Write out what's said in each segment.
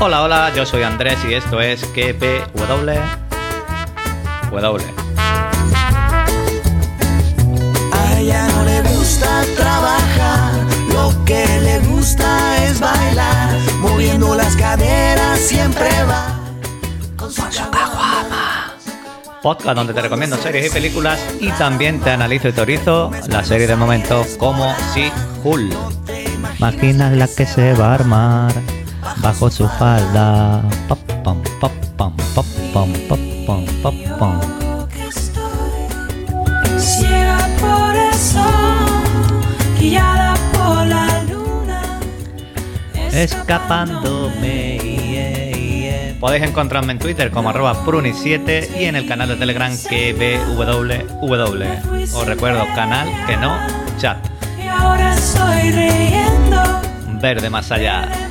Hola, hola, yo soy Andrés y esto es KPW. W. A ella no le gusta trabajar, lo que le gusta es bailar, moviendo las caderas siempre va con su caguama. Podcast donde te recomiendo series y películas y también te analizo y teorizo la serie de momento como si Hull. Máquina la que se va a armar bajo su falda. Pop, pom, pop, pom, pop, pom, pop, pom, pop, pom. que estoy ciega por el sol, guiada por la luna, Escapándome. yeah, yeah. Podéis encontrarme en Twitter como arroba pruni7 y en el canal de Telegram que Os recuerdo, canal que no, chat. y ahora estoy riendo Verde más allá.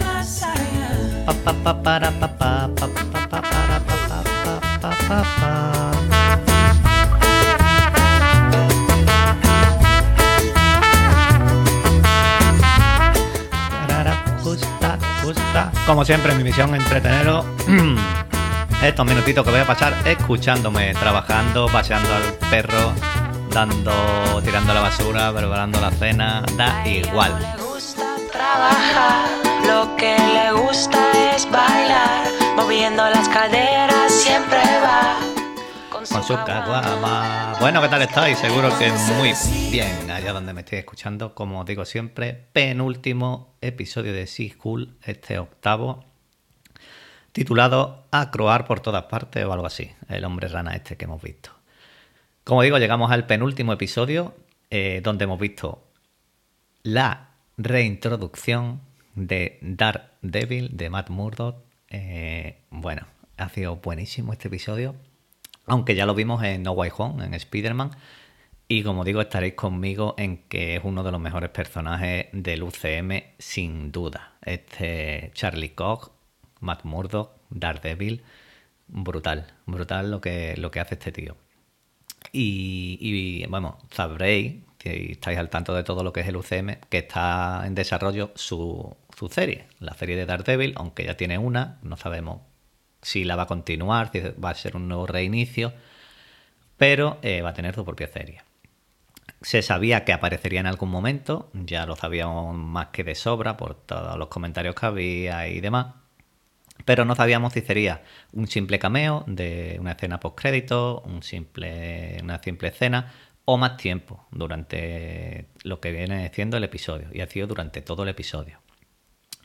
Como siempre, mi misión es entreteneros estos minutitos que voy a pasar escuchándome, trabajando, paseando al perro, dando, tirando la basura, preparando la cena, da igual. Le gusta trabajar, lo que le gusta es bailar, moviendo las caderas siempre va con su caguama. Bueno, ¿qué tal estáis? Seguro que muy bien allá donde me estoy escuchando. Como digo siempre, penúltimo episodio de Sea Cool, este octavo, titulado A croar por todas partes o algo así. El hombre rana este que hemos visto. Como digo, llegamos al penúltimo episodio eh, donde hemos visto la reintroducción de Daredevil de Matt Murdock. Eh, bueno, ha sido buenísimo este episodio. Aunque ya lo vimos en No Way Home, en Spider-Man. Y como digo, estaréis conmigo en que es uno de los mejores personajes del UCM, sin duda. Este Charlie Cox, Matt Murdock, Daredevil. Brutal, brutal lo que, lo que hace este tío. Y, y, bueno, sabréis, si estáis al tanto de todo lo que es el UCM, que está en desarrollo su, serie, la serie de Daredevil, aunque ya tiene una, no sabemos si la va a continuar, si va a ser un nuevo reinicio, pero eh, va a tener su propia serie. Se sabía que aparecería en algún momento, ya lo sabíamos más que de sobra por todos los comentarios que había y demás, pero no sabíamos si sería un simple cameo de una escena post crédito, un simple, una simple escena o más tiempo durante lo que viene siendo el episodio y ha sido durante todo el episodio.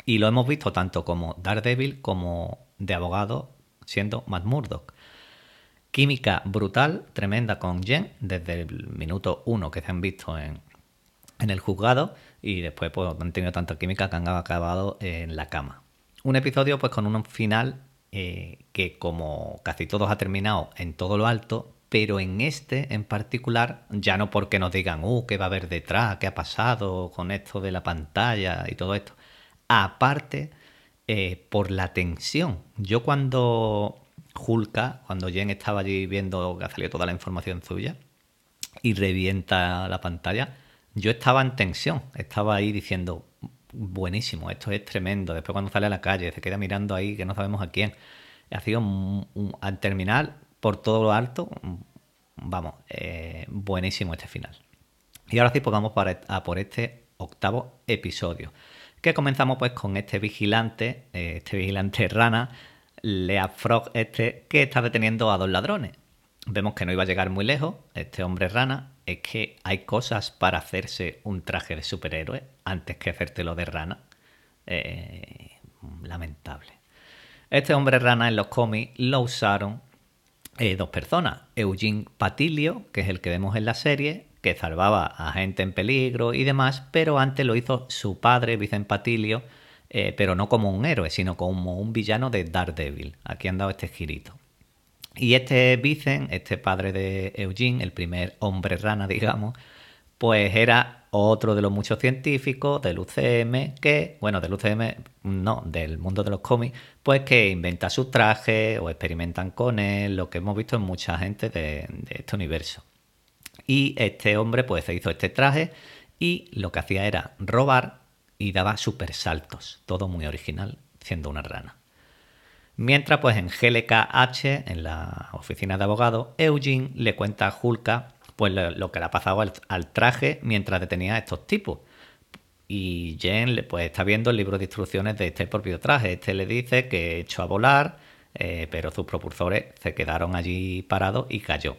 Y lo hemos visto tanto como Daredevil como de abogado siendo Matt Murdock. Química brutal, tremenda con Jen desde el minuto uno que se han visto en, en el juzgado y después pues, han tenido tanta química que han acabado en la cama. Un episodio pues con un final eh, que como casi todos ha terminado en todo lo alto, pero en este en particular, ya no porque nos digan, uh, qué va a haber detrás, qué ha pasado con esto de la pantalla y todo esto. Aparte, eh, por la tensión. Yo cuando Hulka, cuando Jen estaba allí viendo que ha salido toda la información suya y revienta la pantalla, yo estaba en tensión. Estaba ahí diciendo, buenísimo, esto es tremendo. Después cuando sale a la calle, se queda mirando ahí que no sabemos a quién. Ha sido al terminar por todo lo alto, vamos, eh, buenísimo este final. Y ahora sí, pues vamos para- a por este octavo episodio. Que comenzamos pues con este vigilante, eh, este vigilante rana, Lea Frog este, que está deteniendo a dos ladrones. Vemos que no iba a llegar muy lejos, este hombre rana, es que hay cosas para hacerse un traje de superhéroe antes que hacértelo de rana. Eh, lamentable. Este hombre rana en los cómics lo usaron eh, dos personas. Eugene Patilio, que es el que vemos en la serie, que salvaba a gente en peligro y demás, pero antes lo hizo su padre, Vicente Patilio, eh, pero no como un héroe, sino como un villano de Daredevil. Aquí han dado este girito. Y este Vicen, este padre de Eugene, el primer hombre rana, digamos, pues era otro de los muchos científicos del UCM que, bueno, del UCM, no, del mundo de los cómics, pues que inventa sus trajes o experimentan con él, lo que hemos visto en mucha gente de, este universo. Y este hombre pues se hizo este traje y lo que hacía era robar y daba super saltos, todo muy original, siendo una rana. Mientras, pues en GLKH, en la oficina de abogados, Eugene le cuenta a Hulka pues lo, que le ha pasado al, traje mientras detenía estos tipos. Y Jen pues está viendo el libro de instrucciones de este propio traje. Este le dice que echó a volar, eh, pero sus propulsores se quedaron allí parados y cayó.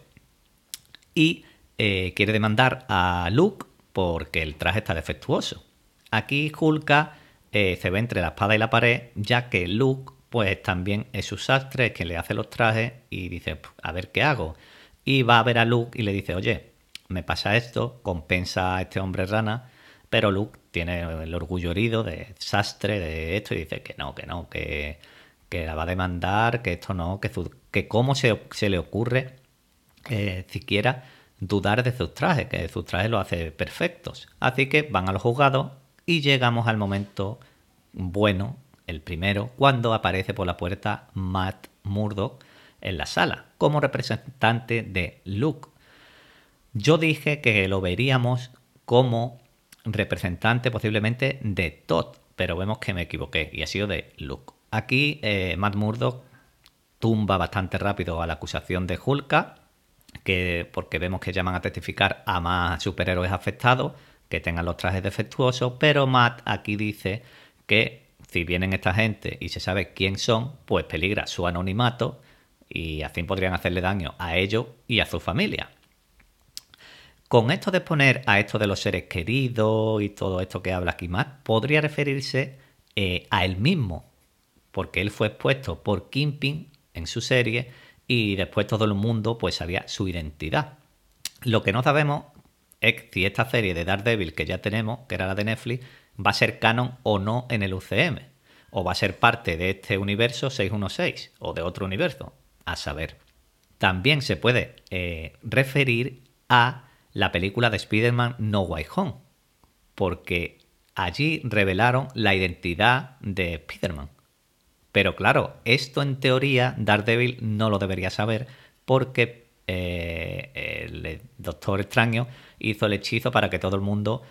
Y eh, quiere demandar a Luke porque el traje está defectuoso. Aquí Hulka eh, se ve entre la espada y la pared, ya que Luke pues también es su sastre, quien le hace los trajes y dice, a ver qué hago. Y va a ver a Luke y le dice, oye, me pasa esto, compensa a este hombre rana, pero Luke tiene el orgullo herido de sastre de esto y dice que no, que no, que, que la va a demandar, que esto no, que, que cómo se, le ocurre eh, siquiera dudar de sus trajes, que sus trajes lo hace perfectos. Así que van a los juzgados y llegamos al momento bueno el primero, cuando aparece por la puerta Matt Murdock en la sala, como representante de Luke. Yo dije que lo veríamos como representante posiblemente de Todd, pero vemos que me equivoqué y ha sido de Luke. Aquí eh, Matt Murdock tumba bastante rápido a la acusación de Hulka, que, porque vemos que llaman a testificar a más superhéroes afectados que tengan los trajes defectuosos, pero Matt aquí dice que si vienen esta gente y se sabe quién son, pues peligra su anonimato y así podrían hacerle daño a ellos y a su familia. Con esto de exponer a esto de los seres queridos y todo esto que habla aquí podría referirse eh, a él mismo, porque él fue expuesto por Kingpin en su serie y después todo el mundo pues sabía su identidad. Lo que no sabemos es si esta serie de Daredevil que ya tenemos, que era la de Netflix, va a ser canon o no en el UCM, o va a ser parte de este universo 616 o de otro universo, a saber. También se puede eh, referir a la película de Spider-Man No Way Home, porque allí revelaron la identidad de Spider-Man. Pero claro, esto en teoría Daredevil no lo debería saber porque eh, el Doctor Extraño hizo el hechizo para que todo el mundo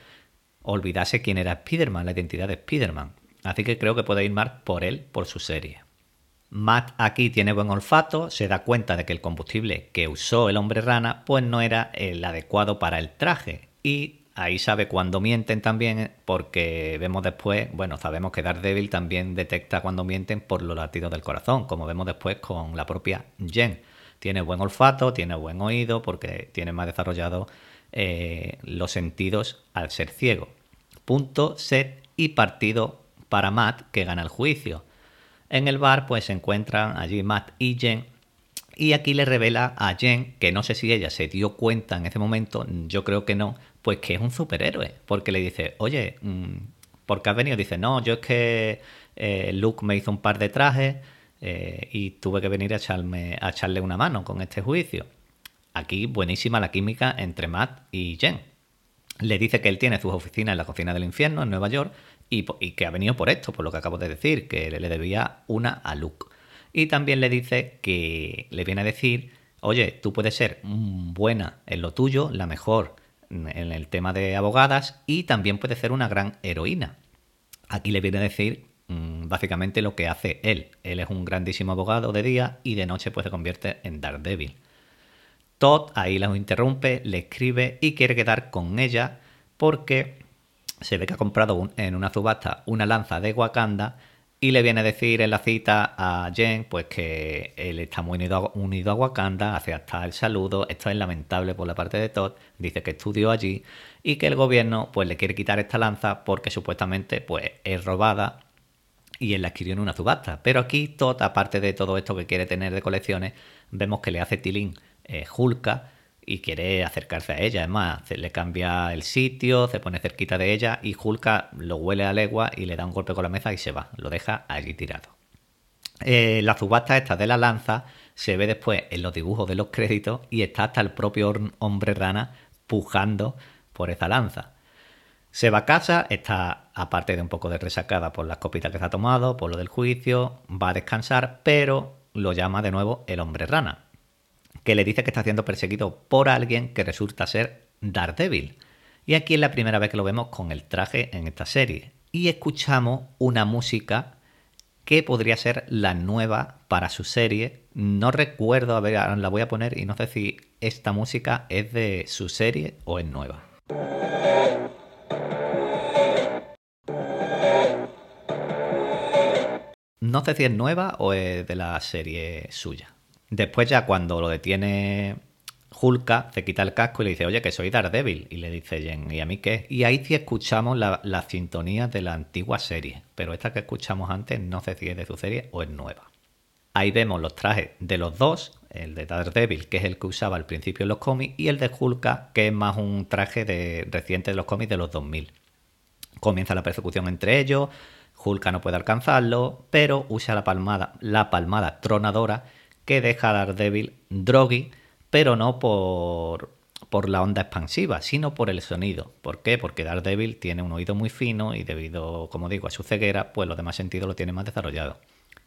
olvidase quién era Spider-Man, la identidad de Spider-Man. Así que creo que puede ir más por él, por su serie. Matt aquí tiene buen olfato, se da cuenta de que el combustible que usó el hombre rana pues no era el adecuado para el traje y ahí sabe cuando mienten también porque vemos después, bueno, sabemos que Daredevil también detecta cuando mienten por los latidos del corazón, como vemos después con la propia Jen. Tiene buen olfato, tiene buen oído porque tiene más desarrollado eh, los sentidos al ser ciego. Punto, set y partido para Matt que gana el juicio. En el bar pues se encuentran allí Matt y Jen y aquí le revela a Jen, que no sé si ella se dio cuenta en ese momento, yo creo que no, pues que es un superhéroe, porque le dice, oye, mm, ¿por qué has venido? Dice, no, yo es que eh, Luke me hizo un par de trajes eh, y tuve que venir a, a echarle una mano con este juicio. Aquí buenísima la química entre Matt y Jen. Le dice que él tiene sus oficinas en la cocina del infierno en Nueva York y, que ha venido por esto, por lo que acabo de decir, que le debía una a Luke. Y también le dice que le viene a decir, oye, tú puedes ser buena en lo tuyo, la mejor en el tema de abogadas y también puedes ser una gran heroína. Aquí le viene a decir mm, básicamente lo que hace él. Él es un grandísimo abogado de día y de noche pues se convierte en Daredevil. Todd ahí la interrumpe, le escribe y quiere quedar con ella porque se ve que ha comprado en una subasta una lanza de Wakanda y le viene a decir en la cita a Jen pues que él está muy unido a, Wakanda, hace hasta el saludo, esto es lamentable por la parte de Todd, dice que estudió allí y que el gobierno pues le quiere quitar esta lanza porque supuestamente pues es robada y él la adquirió en una subasta. Pero aquí Todd, aparte de todo esto que quiere tener de colecciones, vemos que le hace tilín eh, Hulka y quiere acercarse a ella. Es más, se le cambia el sitio, se pone cerquita de ella y Hulka lo huele a legua y le da un golpe con la mesa y se va. Lo deja allí tirado. Eh, la subasta esta de la lanza se ve después en los dibujos de los créditos y está hasta el propio hombre rana pujando por esa lanza. Se va a casa, está aparte de un poco de resacada por las copitas que se ha tomado, por lo del juicio, va a descansar, pero lo llama de nuevo el hombre rana que le dice que está siendo perseguido por alguien que resulta ser Daredevil. Y aquí es la primera vez que lo vemos con el traje en esta serie. Y escuchamos una música que podría ser la nueva para su serie. No recuerdo, a ver, la voy a poner y no sé si esta música es de su serie o es nueva. No sé si es nueva o es de la serie suya. Después ya cuando lo detiene Hulka, se quita el casco y le dice, oye, que soy Daredevil. Y le dice Jen, ¿y a mí qué? Y ahí sí escuchamos las la sintonías de la antigua serie. Pero esta que escuchamos antes no sé si es de su serie o es nueva. Ahí vemos los trajes de los dos, el de Daredevil, que es el que usaba al principio en los cómics, y el de Hulka, que es más un traje de, reciente de los cómics de los 2000. Comienza la persecución entre ellos, Hulka no puede alcanzarlo, pero usa la palmada, la palmada tronadora que deja a Daredevil droggy, pero no por, por la onda expansiva, sino por el sonido. ¿Por qué? Porque Daredevil tiene un oído muy fino y debido, como digo, a su ceguera, pues los demás sentidos lo tiene más desarrollado.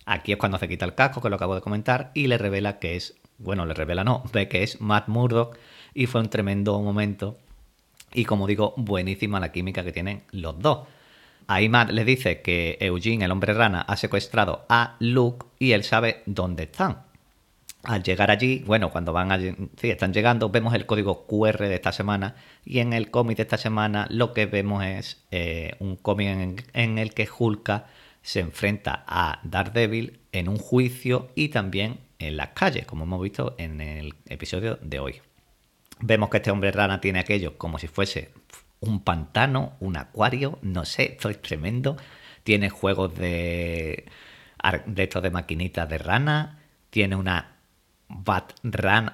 Aquí es cuando se quita el casco, que lo acabo de comentar, y le revela que es, bueno, le revela no, ve que es Matt Murdock y fue un tremendo momento y como digo, buenísima la química que tienen los dos. Ahí Matt le dice que Eugene, el hombre rana, ha secuestrado a Luke y él sabe dónde están. Al llegar allí, bueno, cuando van allí, sí, están llegando, vemos el código QR de esta semana y en el cómic de esta semana lo que vemos es eh, un cómic en, el que Hulka se enfrenta a Daredevil en un juicio y también en las calles, como hemos visto en el episodio de hoy. Vemos que este hombre rana tiene aquello como si fuese un pantano, un acuario, no sé, esto es tremendo. Tiene juegos de, de estos de maquinitas de rana, tiene una Bat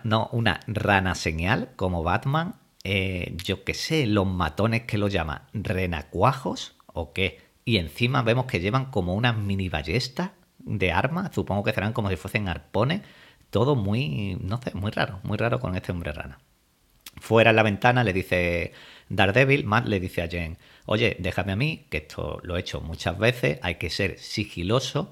no, una rana señal como Batman. Eh, yo qué sé, los matones que lo llaman renacuajos o qué. Y encima vemos que llevan como unas mini ballestas de armas, supongo que serán como si fuesen arpones. Todo muy, no sé, muy raro, muy raro con este hombre rana. Fuera en la ventana le dice Daredevil, Matt le dice a Jen, oye, déjame a mí, que esto lo he hecho muchas veces, hay que ser sigiloso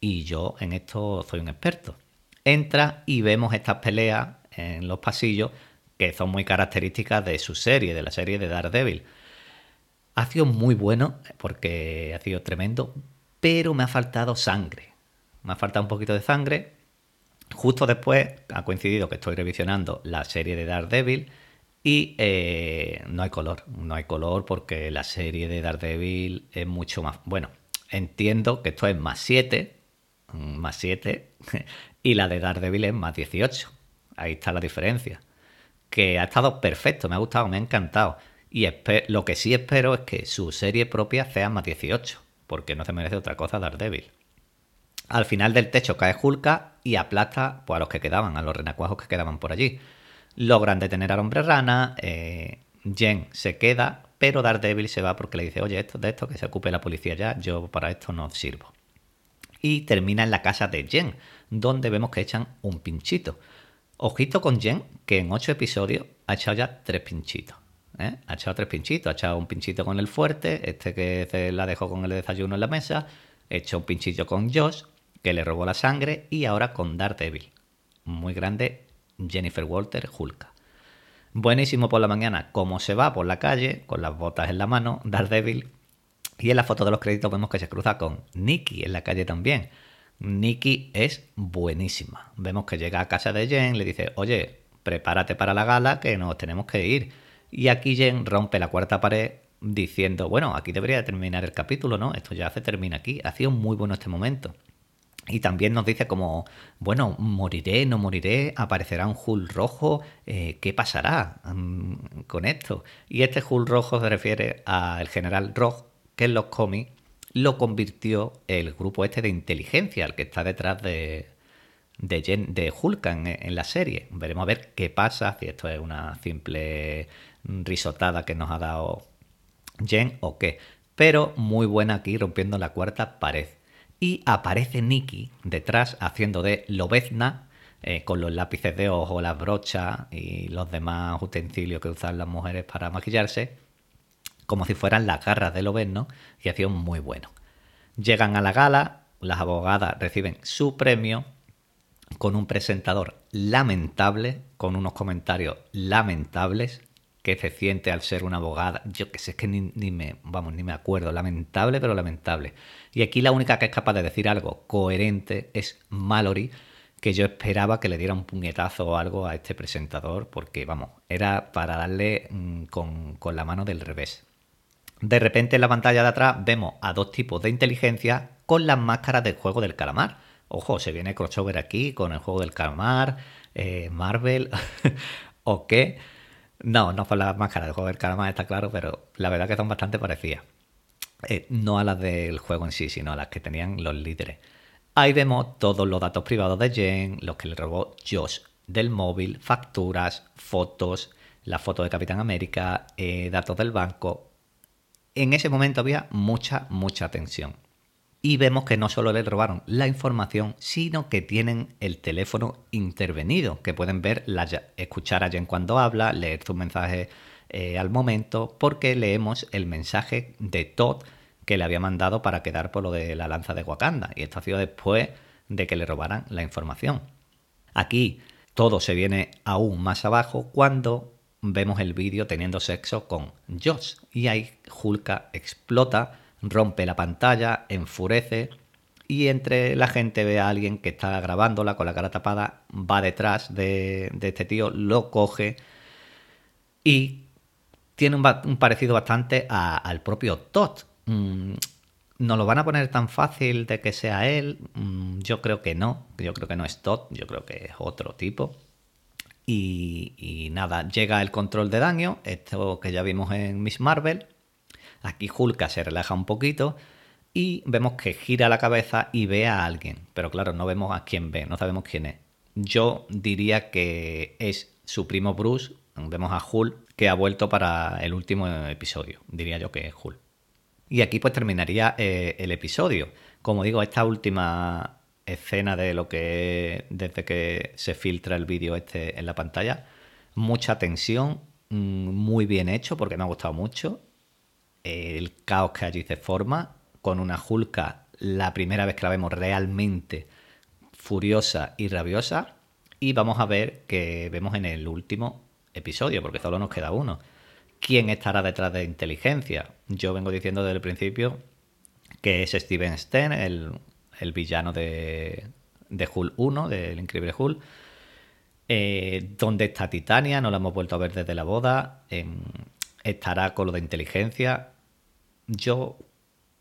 y yo en esto soy un experto. Entra y vemos estas peleas en los pasillos que son muy características de su serie, de la serie de Daredevil. Ha sido muy bueno porque ha sido tremendo, pero me ha faltado sangre. Me ha faltado un poquito de sangre. Justo después ha coincidido que estoy revisionando la serie de Daredevil y eh, no hay color. No hay color porque la serie de Daredevil es mucho más... Bueno, entiendo que esto es más 7, más 7, y la de Daredevil es más 18. Ahí está la diferencia. Que ha estado perfecto, me ha gustado, me ha encantado. Y lo que sí espero es que su serie propia sea más 18, porque no se merece otra cosa Daredevil. Al final del techo cae Hulka y aplasta pues, a los que quedaban, a los renacuajos que quedaban por allí. Logran detener al hombre rana, eh, Jen se queda, pero Daredevil se va porque le dice, oye, esto de esto que se ocupe la policía ya, yo para esto no sirvo. Y termina en la casa de Jen, donde vemos que echan un pinchito. Ojito con Jen, que en ocho episodios ha echado ya tres pinchitos. ¿eh? Ha echado tres pinchitos. Ha echado un pinchito con el fuerte, este que se la dejó con el desayuno en la mesa. Hecho un pinchito con Josh, que le robó la sangre. Y ahora con Daredevil. Muy grande, Jennifer Walter Hulka. Buenísimo por la mañana, como se va por la calle, con las botas en la mano, Daredevil. Y en la foto de los créditos vemos que se cruza con Nicky en la calle también. Nicky es buenísima. Vemos que llega a casa de Jen, le dice, oye, prepárate para la gala que nos tenemos que ir. Y aquí Jen rompe la cuarta pared diciendo, bueno, aquí debería terminar el capítulo, ¿no? Esto ya se termina aquí. Ha sido muy bueno este momento. Y también nos dice como, bueno, moriré, no moriré, aparecerá un Hull rojo, eh, ¿qué pasará mm, con esto? Y este Hull rojo se refiere al general Rogue, que en los cómics lo convirtió el grupo este de inteligencia, el que está detrás de, de, de Hulkan en, la serie. Veremos a ver qué pasa, si esto es una simple risotada que nos ha dado Jen o qué. Pero muy buena aquí rompiendo la cuarta pared. Y aparece Nikki detrás haciendo de Lobezna eh, con los lápices de ojo, las brochas y los demás utensilios que usan las mujeres para maquillarse como si fueran las garras del Lobezno y ha sido muy bueno. Llegan a la gala, las abogadas reciben su premio con un presentador lamentable, con unos comentarios lamentables que se siente al ser una abogada. Yo que sé, es que ni, ni, me, vamos, ni me acuerdo. Lamentable, pero lamentable. Y aquí la única que es capaz de decir algo coherente es Mallory, que yo esperaba que le diera un puñetazo o algo a este presentador, porque, vamos, era para darle mmm, con, con la mano del revés. De repente en la pantalla de atrás vemos a dos tipos de inteligencia con las máscaras del juego del calamar. Ojo, se viene crossover aquí con el juego del calamar, eh, Marvel o qué. No, no son las máscaras del juego del calamar, está claro, pero la verdad que son bastante parecidas. Eh, no a las del juego en sí, sino a las que tenían los líderes. Ahí vemos todos los datos privados de Jen, los que le robó Josh del móvil, facturas, fotos, la foto de Capitán América, eh, datos del banco. En ese momento había mucha, mucha tensión. Y vemos que no solo le robaron la información, sino que tienen el teléfono intervenido, que pueden ver, escuchar a Jen cuando habla, leer sus mensajes eh, al momento, porque leemos el mensaje de Todd que le había mandado para quedar por lo de la lanza de Wakanda. Y esto ha sido después de que le robaran la información. Aquí todo se viene aún más abajo cuando vemos el vídeo teniendo sexo con Josh. Y ahí Hulka explota rompe la pantalla, enfurece y entre la gente ve a alguien que está grabándola con la cara tapada, va detrás de, este tío, lo coge y tiene un, parecido bastante al propio Todd. Mm, ¿No lo van a poner tan fácil de que sea él? Mm, yo creo que no, yo creo que no es Todd, yo creo que es otro tipo. Y, nada, llega el control de daño, esto que ya vimos en Miss Marvel, Aquí Hulka se relaja un poquito y vemos que gira la cabeza y ve a alguien. Pero claro, no vemos a quién ve, no sabemos quién es. Yo diría que es su primo Bruce. Vemos a Hulk que ha vuelto para el último episodio. Diría yo que es Hulk. Y aquí pues terminaría eh, el episodio. Como digo, esta última escena de lo que desde que se filtra el vídeo este en la pantalla, mucha tensión, mm, muy bien hecho porque me ha gustado mucho el caos que allí se forma, con una Hulka la primera vez que la vemos realmente furiosa y rabiosa. Y vamos a ver que vemos en el último episodio, porque solo nos queda uno. ¿Quién estará detrás de inteligencia? Yo vengo diciendo desde el principio que es Steven Sten, el, el villano de, de Hull 1, del increíble Hull. Eh, ¿Dónde está Titania? No la hemos vuelto a ver desde la boda. Eh, estará con lo de inteligencia yo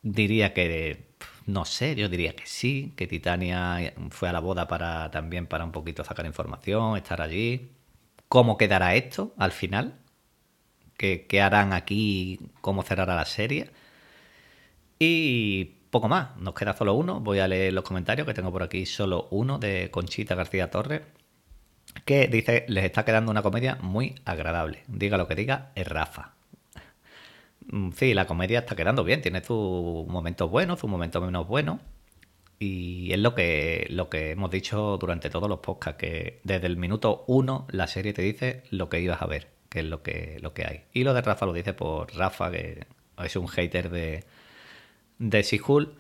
diría que no sé, yo diría que sí, que Titania fue a la boda para también para un poquito sacar información, estar allí. ¿Cómo quedará esto al final? ¿Qué, qué harán aquí? ¿Cómo cerrará la serie? Y poco más, nos queda solo uno. Voy a leer los comentarios que tengo por aquí, solo uno de Conchita García Torres, que dice, les está quedando una comedia muy agradable. Diga lo que diga, es Rafa. Mm, sí, la comedia está quedando bien, tiene sus momentos buenos, sus momentos menos buenos. Y es lo que, lo que hemos dicho durante todos los podcasts, que desde el minuto uno la serie te dice lo que ibas a ver, que es lo que, lo que hay. Y lo de Rafa lo dice por Rafa, que es un hater de, de Sihul,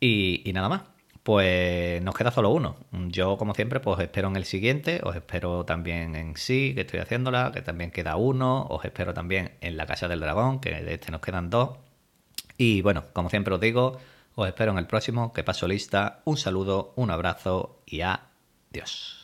y, y nada más pues nos queda solo uno. Yo, como siempre, pues espero en el siguiente, os espero también en sí, que estoy haciéndola, que también queda uno, os espero también en la Casa del Dragón, que de este nos quedan dos. Y bueno, como siempre os digo, os espero en el próximo, que paso lista. Un saludo, un abrazo y adiós.